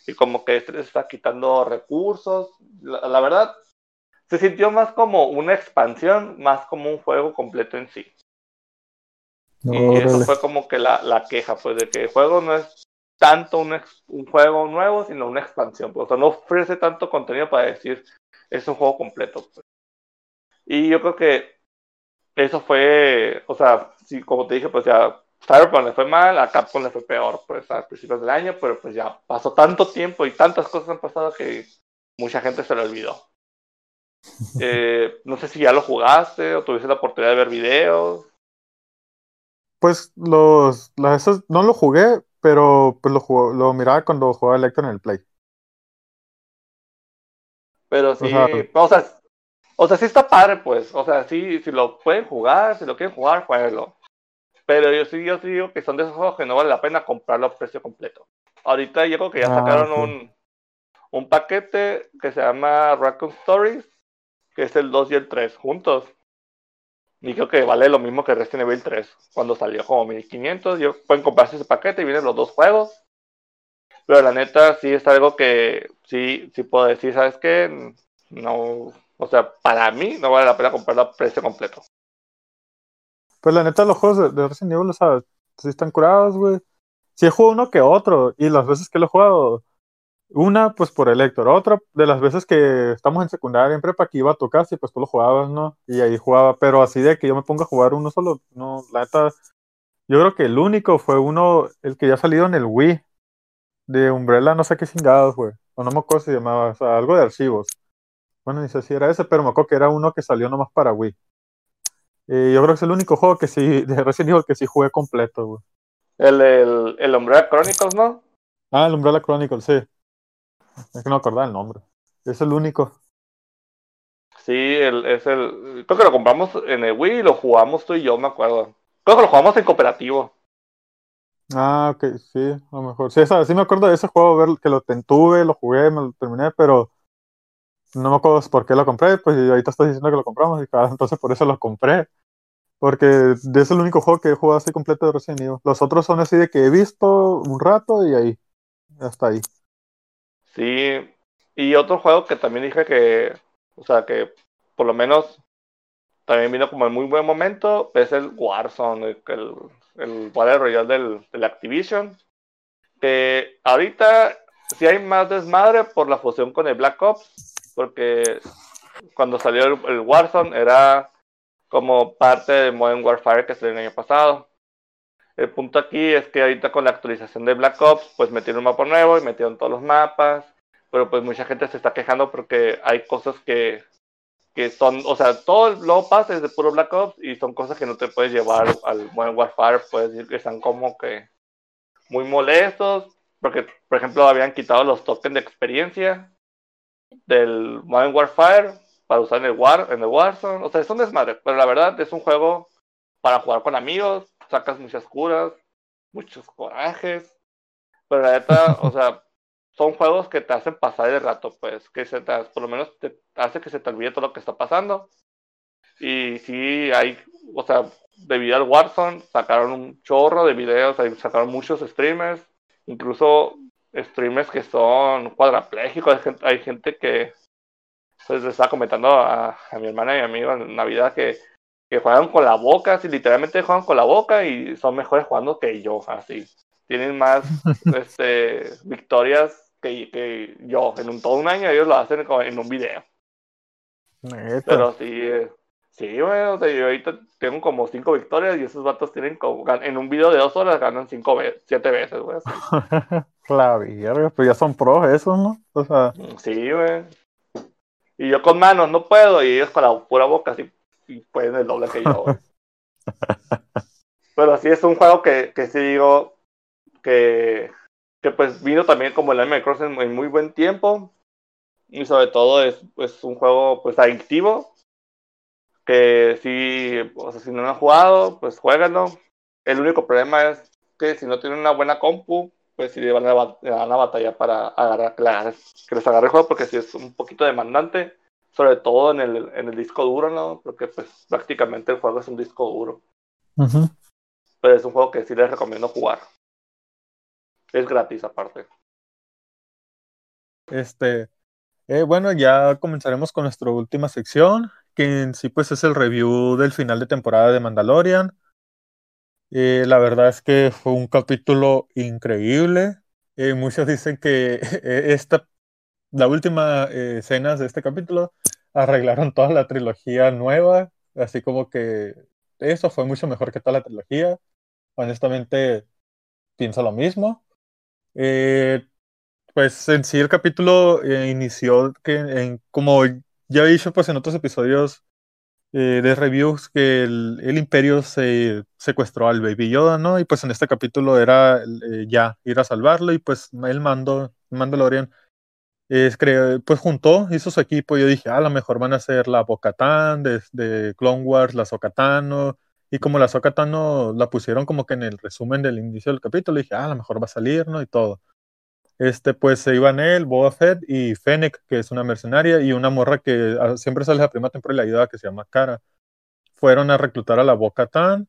y como que este les está quitando recursos. La, verdad, se sintió más como una expansión, más como un juego completo en sí. y eso fue como que la, la, queja, pues, de que el juego no es tanto un, un juego nuevo, sino una expansión. Pues, o sea, no ofrece tanto contenido para decir es un juego completo. Pues. Y yo creo que eso fue, o sea, sí, como te dije, pues ya Cyberpunk le fue mal, a Capcom le fue peor, pues a principios del año, pero pues ya pasó tanto tiempo y tantas cosas han pasado que mucha gente se lo olvidó. Eh, no sé si ya lo jugaste o tuviste la oportunidad de ver videos. Pues los, no lo jugué, pero pues lo, lo miraba cuando jugaba Electro en el Play. Pero sí, o sea, o sea, sí está padre, pues. O sea, sí, si lo pueden jugar, si lo quieren jugar, jueguenlo. Pero yo sí, yo sí digo que son de esos juegos que no vale la pena comprarlo a precio completo. Ahorita yo creo que ya ah, sacaron un, un paquete que se llama Raccoon Stories, que es el 2 y el 3 juntos. Y creo que vale lo mismo que Resident Evil 3, cuando salió como 1500. Yo, pueden comprarse ese paquete y vienen los dos juegos. Pero la neta, sí es algo que sí, sí puedo decir, ¿sabes qué? No, o sea, para mí no vale la pena comprarlo a precio completo. Pues la neta, los juegos de, Resident Evil, o sea, sí están curados, güey. Sí he jugado uno que otro, y las veces que lo he jugado, una, pues por el Héctor, otra de las veces que estamos en secundaria, en prepa, que iba a tu casa y pues tú lo jugabas, ¿no? Y ahí jugaba, pero así de que yo me ponga a jugar uno solo, no, la neta, yo creo que el único fue uno, el que ya ha salido en el Wii, de Umbrella, no sé qué chingados, güey, o no me acuerdo si llamaba, o sea, algo de archivos. Bueno, ni sé si era ese, pero me acuerdo que era uno que salió nomás para Wii. Eh, yo creo que es el único juego que sí, de Resident Evil que sí jugué completo, güey. El, el, el Umbrella Chronicles, ¿no? Ah, el Umbrella Chronicles, sí. Es que no acordaba el nombre. Es el único. Sí, el, es el. Creo que lo compramos en el Wii y lo jugamos tú y yo, me acuerdo. Creo que lo jugamos en cooperativo. Ah, ok, sí, a lo mejor. Sí, sí me acuerdo de ese juego, ver que lo tuve, lo jugué, me lo terminé, pero no me acuerdo por qué lo compré, pues ahorita estás diciendo que lo compramos y cada, entonces por eso lo compré. Porque es el único juego que he jugado así completo de Resident Evil. Los otros son así de que he visto un rato y ahí, hasta ahí. Sí, y otro juego que también dije que, o sea, que por lo menos también vino como en muy buen momento, es el Warzone, el, el Battle Royale del, del Activision. Que ahorita sí hay más desmadre por la fusión con el Black Ops, porque cuando salió el, Warzone era como parte de Modern Warfare que salió el año pasado. El punto aquí es que ahorita con la actualización de Black Ops, pues metieron un mapa nuevo y metieron todos los mapas, pero pues mucha gente se está quejando porque hay cosas que, que son, o sea, todo el low pass es de puro Black Ops y son cosas que no te puedes llevar al Modern Warfare, puedes están como que muy molestos, porque por ejemplo habían quitado los tokens de experiencia del Modern Warfare para usar en el War, en el Warzone, o sea, es un desmadre, pero la verdad es un juego para jugar con amigos, sacas muchas curas, muchos corajes, pero la neta, o sea, son juegos que te hacen pasar el rato, pues, que se te, por lo menos te hace que se te olvide todo lo que está pasando. Y sí, hay, o sea, debido al Warzone, sacaron un chorro de videos, sacaron muchos streamers, incluso streamers que son cuadraplégicos, hay gente, que, pues, le estaba comentando a, a mi hermana y a mí en Navidad que que juegan con la boca, así literalmente juegan con la boca y son mejores jugando que yo, así. Tienen más este, victorias que, que, yo. En un, todo un año ellos lo hacen en un video. Pero sí, eh, sí, bueno, yo ahorita tengo como cinco victorias y esos vatos tienen como, en un video de dos horas ganan cinco veces, siete veces, güey. Claro, pues ya son pros esos, ¿no? O sea... Sí, güey. Y yo con manos no puedo y ellos con la pura boca así y pueden el doble que yo. Pero sí es un juego que, que sí digo que, que pues vino también como el Animal Crossing en muy buen tiempo. Y sobre todo es pues, un juego pues adictivo. Que si, o sea, si no lo han jugado, pues jueganlo. El único problema es que si no tienen una buena compu, pues sí van a, van a batallar para agarrar, que les agarre el juego porque si es un poquito demandante sobre todo en el, en el disco duro, ¿no? Porque pues prácticamente el juego es un disco duro. Pero es un juego que sí les recomiendo jugar. Es gratis aparte. Este, eh, bueno, ya comenzaremos con nuestra última sección, que en sí pues es el review del final de temporada de Mandalorian. Eh, la verdad es que fue un capítulo increíble. Eh, muchos dicen que esta la última eh, escenas de este capítulo arreglaron toda la trilogía nueva, así como que eso fue mucho mejor que toda la trilogía. Honestamente, pienso lo mismo. Eh, pues en sí el capítulo eh, inició que, en, como ya he dicho pues en otros episodios de reviews, que el, imperio se secuestró al Baby Yoda, ¿no? Y pues en este capítulo era ya ir a salvarlo y pues el mando, Mandalorian es, pues juntó, hizo su equipo. Yo dije, ah, a lo mejor van a ser la Bocatán de, de Clone Wars, la Sokatano. Y como la Sokatano la pusieron como que en el resumen del inicio del capítulo, dije, ah, a lo mejor va a salir, ¿no? Y todo. Este, pues se iban él, Boba Fett y Fennec, que es una mercenaria, y una morra que ah, siempre sale la primera temporada de la ayuda, que se llama Cara. Fueron a reclutar a la Bocatán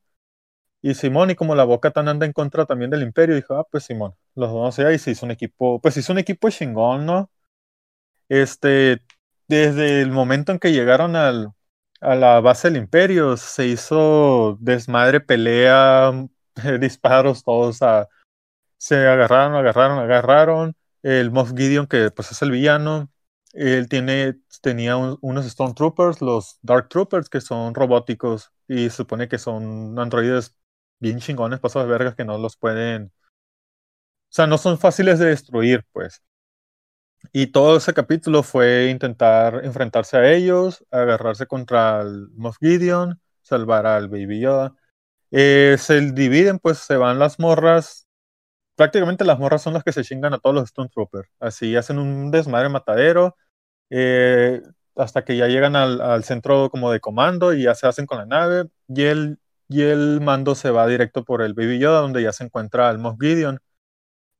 y Simón, y como la Boca tan anda en contra también del Imperio, dijo, ah, pues Simón, los dos y se hizo un equipo, pues hizo un equipo chingón, ¿no? Este, desde el momento en que llegaron al, a la base del Imperio, se hizo desmadre, pelea, disparos, todos, se agarraron, agarraron, agarraron. El Moff Gideon, que pues es el villano, él tiene, tenía unos Stormtroopers, los Dark Troopers, que son robóticos y supone que son androides bien chingones, pasos de vergas que no los pueden. O sea, no son fáciles de destruir, pues. Y todo ese capítulo fue intentar enfrentarse a ellos, agarrarse contra el Moff Gideon, salvar al Baby Yoda. Eh, se dividen, pues se van las morras. Prácticamente las morras son las que se chingan a todos los Stormtroopers. Así hacen un desmadre matadero. Eh, hasta que ya llegan al, centro como de comando y ya se hacen con la nave. Y el y el mando se va directo por el Baby Yoda, donde ya se encuentra el Moff Gideon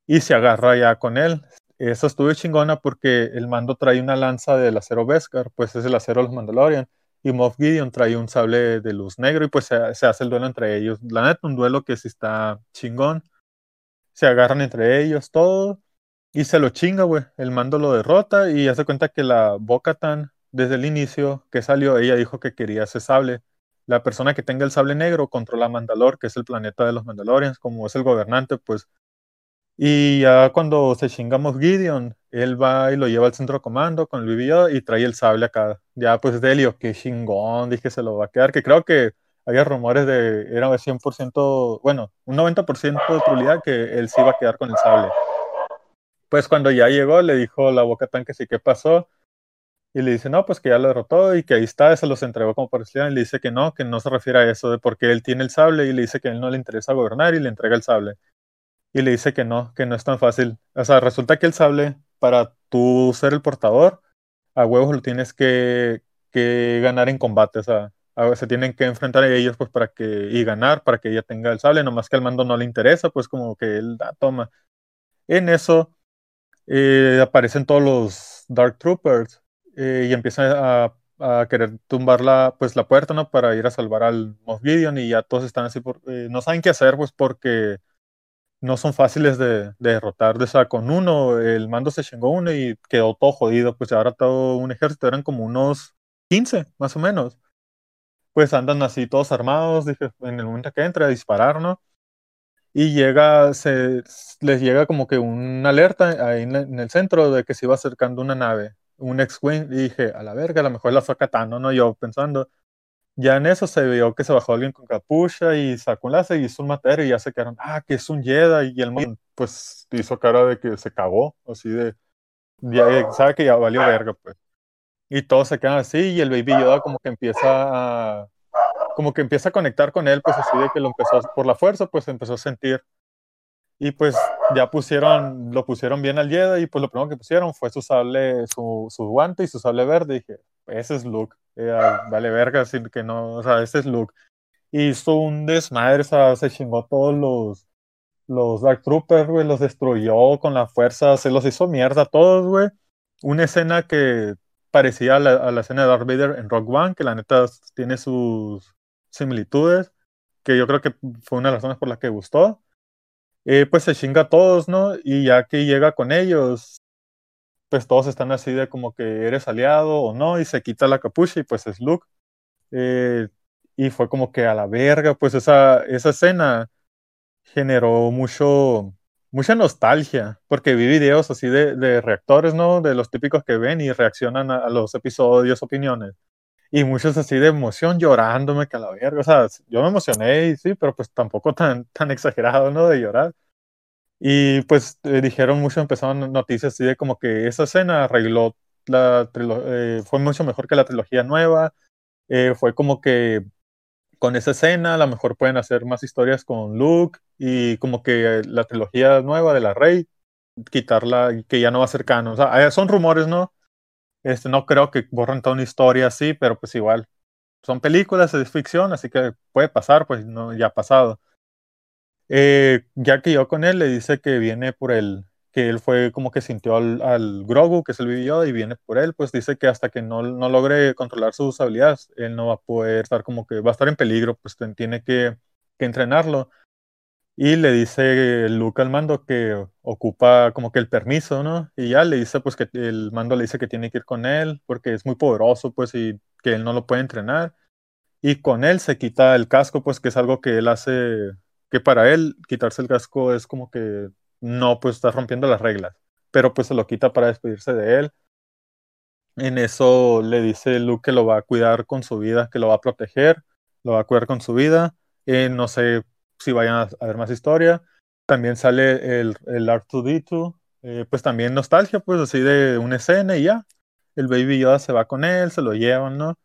y se agarra ya con él. Eso estuvo chingona porque el mando trae una lanza del acero Beskar, pues es el acero de los Mandalorian, y Moff Gideon trae un sable de luz negro y pues se, hace el duelo entre ellos. La neta, un duelo que sí está chingón. Se agarran entre ellos todo y se lo chinga, güey. El mando lo derrota y hace cuenta que la Bocatan, desde el inicio que salió, ella dijo que quería ese sable la persona que tenga el sable negro controla Mandalor, que es el planeta de los Mandalorians, como es el gobernante, pues. Y ya cuando se chingamos Gideon, él va y lo lleva al centro de comando con el vivillo y trae el sable acá. Ya pues Delio, qué chingón, dije se lo va a quedar, que creo que había rumores de, era 100%, bueno, un 90% de probabilidad que él sí iba a quedar con el sable. Pues cuando ya llegó, le dijo la boca tan que sí, ¿qué pasó? Y le dice, no, pues que ya lo derrotó y que ahí está, se los entregó como parecía. Y le dice que no, que no se refiere a eso, de porque él tiene el sable y le dice que a él no le interesa gobernar y le entrega el sable. Y le dice que no, que no es tan fácil. O sea, resulta que el sable, para tú ser el portador, a huevos lo tienes que, que ganar en combate. O sea, se tienen que enfrentar a ellos pues para que, y ganar para que ella tenga el sable, nomás que al mando no le interesa, pues como que él da, toma. En eso eh, aparecen todos los Dark Troopers eh, y empieza a, a, querer tumbar la, pues, la puerta, ¿no? Para ir a salvar al Moff Gideon y ya todos están así, por, eh, no saben qué hacer, pues porque no son fáciles de, de derrotar. De, o con uno, el mando se chingó uno y quedó todo jodido, pues ahora todo un ejército, eran como unos 15, más o menos. Pues andan así todos armados, dije, en el momento que entra a disparar, ¿no? y llega, se, les llega como que una alerta ahí en, en, el centro de que se iba acercando una nave un ex-wing y dije, a la verga, a lo mejor la fue Katano, ¿no? Yo pensando. Ya en eso se vio que se bajó alguien con capucha y sacó un láser y hizo un matero y ya se quedaron, ah, que es un Jedi. Y el pues hizo cara de que se cagó, así de, ya sabe que ya valió verga, pues. Y todos se quedan así y el Baby Yoda como que empieza a, como que empieza a conectar con él, pues así de que lo empezó, por la fuerza, pues empezó a sentir y pues ya pusieron, lo pusieron bien al Jedi y pues lo primero que pusieron fue su sable, su, su guante y su sable verde. Y dije, ese es Luke. vale verga, así que no, o sea, ese es Luke. Hizo un desmadre, o sea, se chingó todos los, los Dark Troopers, güey, los destruyó con la fuerza, se los hizo mierda a todos, güey. Una escena que parecía a la, a la escena de Darth Vader en Rock One, que la neta tiene sus similitudes, que yo creo que fue una de las razones por las que gustó eh, pues se chinga a todos, ¿no? Y ya que llega con ellos, pues todos están así de como que eres aliado o no, y se quita la capucha y pues es Luke. Eh, y fue como que a la verga, pues esa, esa escena generó mucho, mucha nostalgia, porque vi videos así de, de reactores, ¿no? De los típicos que ven y reaccionan a los episodios, opiniones y muchos así de emoción llorándome que a la verga, o sea, yo me emocioné, sí, pero pues tampoco tan, tan exagerado, ¿no? De llorar. Y pues eh, dijeron mucho, empezaron noticias así de como que esa escena arregló la eh, fue mucho mejor que la trilogía nueva, eh, fue como que con esa escena a lo mejor pueden hacer más historias con Luke y como que la trilogía nueva de la Rey quitarla que ya no va a ser. O sea, son rumores, ¿no? Este, no creo que borren toda una historia así, pero pues igual. Son películas, es ficción, así que puede pasar, pues no, ya ha pasado. Eh, ya que yo con él le dice que viene por el, que él fue como que sintió al, Grogu, que es el vivió, y viene por él, pues dice que hasta que no, no, logre controlar sus habilidades, él no va a poder estar como que va a estar en peligro, pues tiene que, que entrenarlo. Y le dice Luke al mando que ocupa como que el permiso, ¿no? Y ya le dice pues que el mando le dice que tiene que ir con él porque es muy poderoso, pues, y que él no lo puede entrenar. Y con él se quita el casco, pues, que es algo que él hace, que para él quitarse el casco es como que no, pues está rompiendo las reglas. Pero pues se lo quita para despedirse de él. En eso le dice Luke que lo va a cuidar con su vida, que lo va a proteger, lo va a cuidar con su vida. Eh, no sé si vayan a, ver más historia. También sale el, el R2D2, eh, pues también nostalgia, pues así de una escena y ya. El Baby Yoda se va con él, se lo llevan, ¿no?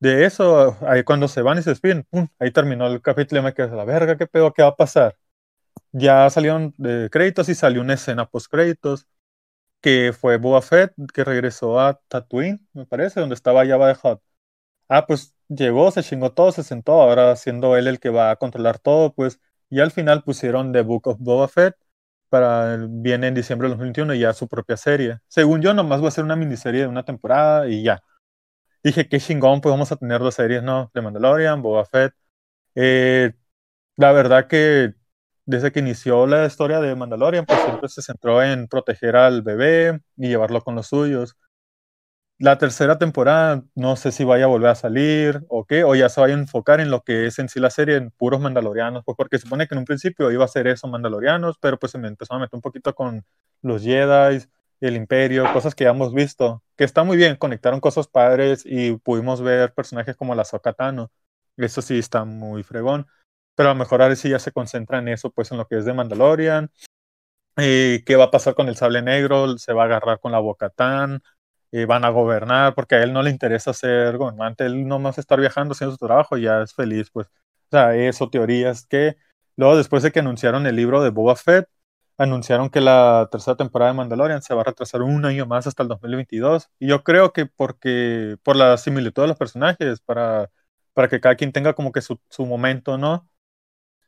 De eso, ahí cuando se van y se despiden, ¡pum! ahí terminó el capítulo y me quedé a la verga, ¿qué pedo? ¿Qué va a pasar? Ya salieron de créditos y salió una escena post créditos que fue Boba Fett que regresó a Tatooine, me parece, donde estaba Java de Hot. Ah, pues llegó, se chingó todo, se sentó, ahora siendo él el que va a controlar todo, pues, y al final pusieron The Book of Boba Fett, para, viene en diciembre del 2021 y ya su propia serie. Según yo, nomás va a ser una miniserie de una temporada y ya. Dije, qué chingón, pues vamos a tener dos series, ¿no? De Mandalorian, Boba Fett. Eh, la verdad que desde que inició la historia de Mandalorian, pues siempre se centró en proteger al bebé y llevarlo con los suyos. La tercera temporada no sé si vaya a volver a salir o qué, o ya se vaya a enfocar en lo que es en sí la serie, en puros mandalorianos, pues porque se supone que en un principio iba a ser eso, mandalorianos, pero pues se me empezó a meter un poquito con los Jedi, el Imperio, cosas que ya hemos visto, que está muy bien, conectaron cosas padres y pudimos ver personajes como la Sokatano, eso sí está muy fregón, pero a lo mejor ahora sí ya se concentra en eso, pues en lo que es de Mandalorian, eh, qué va a pasar con el sable negro, se va a agarrar con la Bocatán, van a gobernar, porque a él no le interesa ser gobernante, él no más estar viajando haciendo su trabajo, ya es feliz, pues. O sea, eso, teorías que luego después de que anunciaron el libro de Boba Fett, anunciaron que la tercera temporada de Mandalorian se va a retrasar un año más hasta el 2022. Y yo creo que porque, por la similitud de los personajes, para, para que cada quien tenga como que su, su momento, ¿no?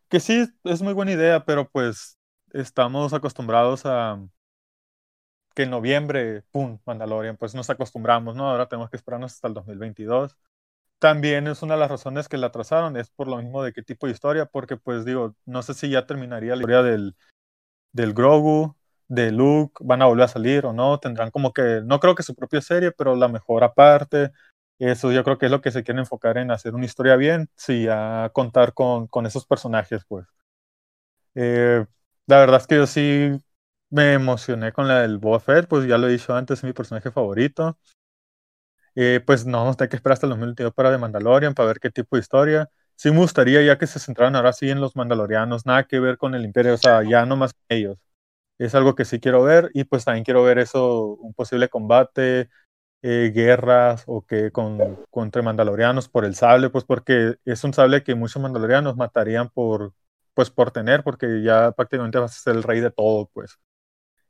Que sí, es muy buena idea, pero pues estamos acostumbrados a, que en noviembre, ¡pum!, Mandalorian, pues nos acostumbramos, ¿no? Ahora tenemos que esperarnos hasta el 2022. También es una de las razones que la atrasaron, es por lo mismo de qué tipo de historia, porque pues digo, no sé si ya terminaría la historia del, del Grogu, de Luke, van a volver a salir o no, tendrán como que, no creo que su propia serie, pero la mejor aparte. Eso yo creo que es lo que se quiere enfocar en hacer una historia bien, sí, a contar con, con esos personajes, pues. Eh, la verdad es que yo sí me emocioné con la del Boba Fett, pues ya lo he dicho antes, es mi personaje favorito. Eh, pues no tener que esperar hasta el 2022 para The Mandalorian, para ver qué tipo de historia. Sí me gustaría ya que se centraran ahora sí en los mandalorianos, nada que ver con el imperio, o sea, ya no más ellos. Es algo que sí quiero ver y pues también quiero ver eso, un posible combate, eh, guerras o que con, contra mandalorianos por el sable, pues porque es un sable que muchos mandalorianos matarían por, pues por tener, porque ya prácticamente vas a ser el rey de todo, pues.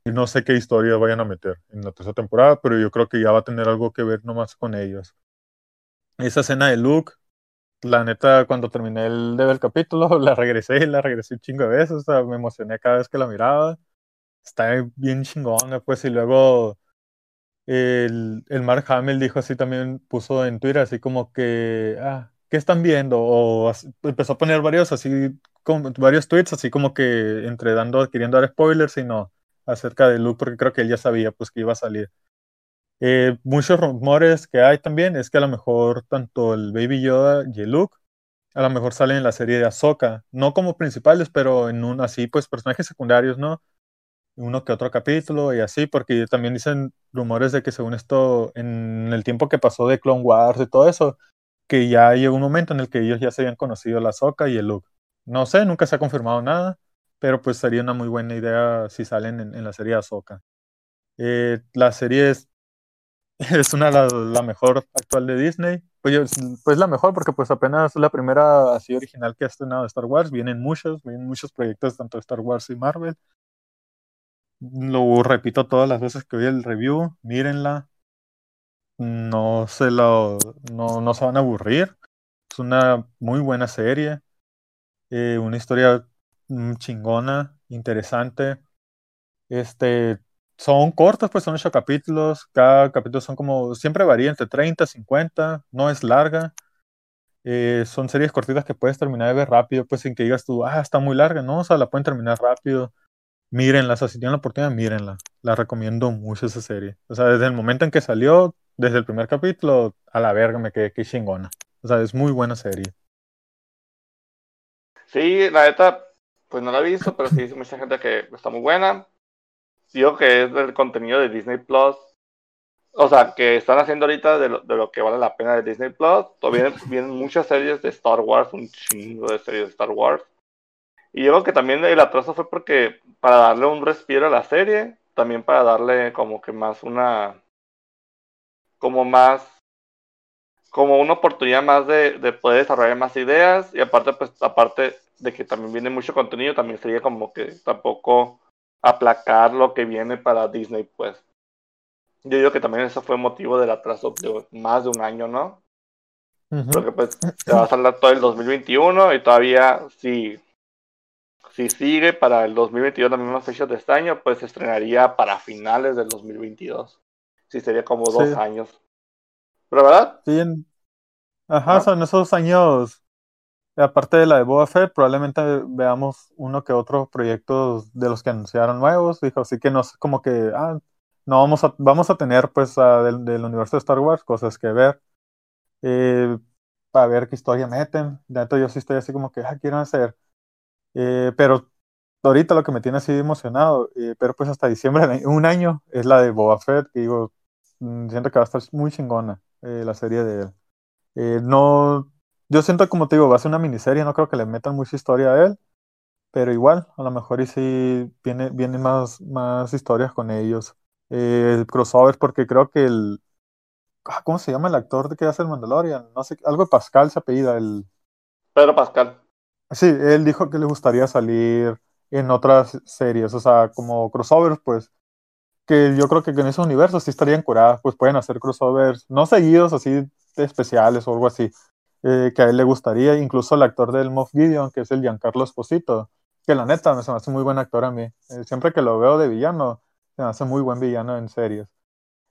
No sé qué historia vayan a meter en la tercera temporada, pero yo creo que ya va a tener algo que ver nomás con ellos. Esa escena de Luke, la neta, cuando terminé el, del capítulo, la regresé y la regresé un chingo de veces, o sea, me emocioné cada vez que la miraba. Está bien chingona, pues, y luego el, el Mark Hamill dijo así también, puso en Twitter así como que, ah, ¿qué están viendo? O empezó a poner varios así, varios tweets así como que entre dando, queriendo dar spoilers y no acerca de Luke, porque creo que él ya sabía pues que iba a salir. Eh, muchos rumores que hay también es que a lo mejor tanto el Baby Yoda y el Luke a lo mejor salen en la serie de Ahsoka, no como principales, pero en un así pues personajes secundarios, ¿no? Uno que otro capítulo y así, porque también dicen rumores de que según esto, en el tiempo que pasó de Clone Wars y todo eso, que ya llegó un momento en el que ellos ya se habían conocido la Ahsoka y el Luke. No sé, nunca se ha confirmado nada, pero pues sería una muy buena idea si salen en, la serie Ahsoka. Eh, la serie es, es una la, la, mejor actual de Disney. Pues, pues la mejor porque pues apenas la primera así original que ha estrenado Star Wars. Vienen muchos, vienen muchos proyectos tanto de Star Wars y Marvel. Lo repito todas las veces que vi el review, mírenla. No se lo, no, no se van a aburrir. Es una muy buena serie. Eh, una historia mm, chingona, interesante. Este, son cortos, pues son ocho capítulos. Cada capítulo son como, siempre varía entre 30, 50, no es larga. Eh, son series cortitas que puedes terminar de ver rápido, pues sin que digas tú, ah, está muy larga, no, o sea, la pueden terminar rápido. Mírenla, o sea, si tienen la oportunidad, mírenla. La recomiendo mucho esa serie. O sea, desde el momento en que salió, desde el primer capítulo, a la verga me quedé que chingona. O sea, es muy buena serie. Sí, la neta, pues no la he visto, pero sí dice mucha gente que está muy buena. Digo que es del contenido de Disney Plus. O sea, que están haciendo ahorita de lo, de lo que vale la pena de Disney Plus. Todavía vienen muchas series de Star Wars, un chingo de series de Star Wars. Y yo creo que también el atraso fue porque para darle un respiro a la serie, también para darle como que más una, como más, como una oportunidad más de, de poder desarrollar más ideas y aparte, pues, aparte de que también viene mucho contenido, también sería como que tampoco aplacar lo que viene para Disney, pues. Yo digo que también eso fue motivo del atraso de más de un año, ¿no? Porque pues se va a salir todo el 2021 y todavía si si sigue para el 2022 las mismas fechas de este año, pues se estrenaría para finales del 2022. Sí, sería como dos años. ¿Pero verdad? Sí, ajá, son esos años, aparte de la de Boba Fett, probablemente veamos uno que otro proyectos de los que anunciaron nuevos, dijo, así que no sé, como que, ah, no, vamos a, vamos a tener pues del, universo de Star Wars cosas que ver. Eh, para ver qué historia meten. De hecho, yo sí estoy así como que, ah, quiero hacer eh, pero ahorita lo que me tiene así emocionado, eh, pero pues hasta diciembre, un año, es la de Boba Fett, que digo, mm, siento que va a estar muy chingona eh, la serie de él. no, yo siento como te digo, va a ser una miniserie, no creo que le metan mucha historia a él, pero igual, a lo mejor y sí viene, vienen más, más historias con ellos. el crossover, porque creo que el, ah, ¿cómo se llama el actor que hace el Mandalorian? No sé, algo de Pascal se apellida, el... Pedro Pascal. Sí, él dijo que le gustaría salir en otras series, o sea, como crossovers, pues, que yo creo que en ese universo sí estarían curadas, pues pueden hacer crossovers, no seguidos, así especiales o algo así, eh, que a él le gustaría, incluso el actor del Moff Gideon, que es el Giancarlo Esposito, que la neta me se me hace muy buen actor a mí, eh, siempre que lo veo de villano, se me hace muy buen villano en series.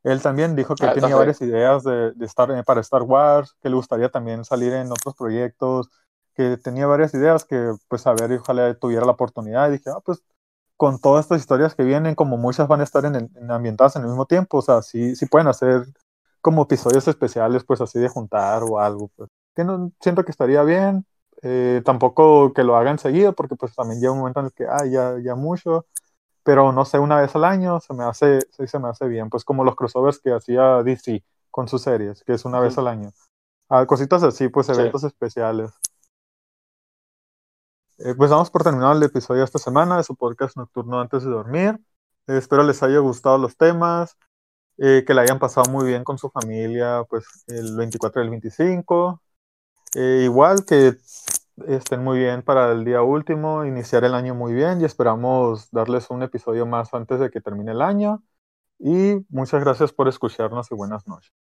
Él también dijo que ah, tenía varias ideas de, de estar, eh, para Star Wars, que le gustaría también salir en otros proyectos, que tenía varias ideas que, pues, a ver, ojalá tuviera la oportunidad. Y dije, ah, pues, con todas estas historias que vienen, como muchas van a estar en, en ambientadas en el mismo tiempo, o sea, sí, sí pueden hacer como episodios especiales, pues, así de juntar o algo. Pues. Que no, siento que estaría bien. Eh, tampoco que lo hagan seguido, porque, pues, también llega un momento en el que, ah, ya, ya mucho. Pero, no sé, una vez al año se me hace, sí, se me hace bien. Pues, como los crossovers que hacía DC con sus series, que es una vez al año. Ah, cositas así, pues, eventos especiales. Eh, pues damos por terminado el episodio de esta semana de su podcast nocturno antes de dormir. Eh, espero les haya gustado los temas, eh, que la hayan pasado muy bien con su familia, pues el 24 y el 25. igual que estén muy bien para el día último, iniciar el año muy bien y esperamos darles un episodio más antes de que termine el año. Y muchas gracias por escucharnos y buenas noches.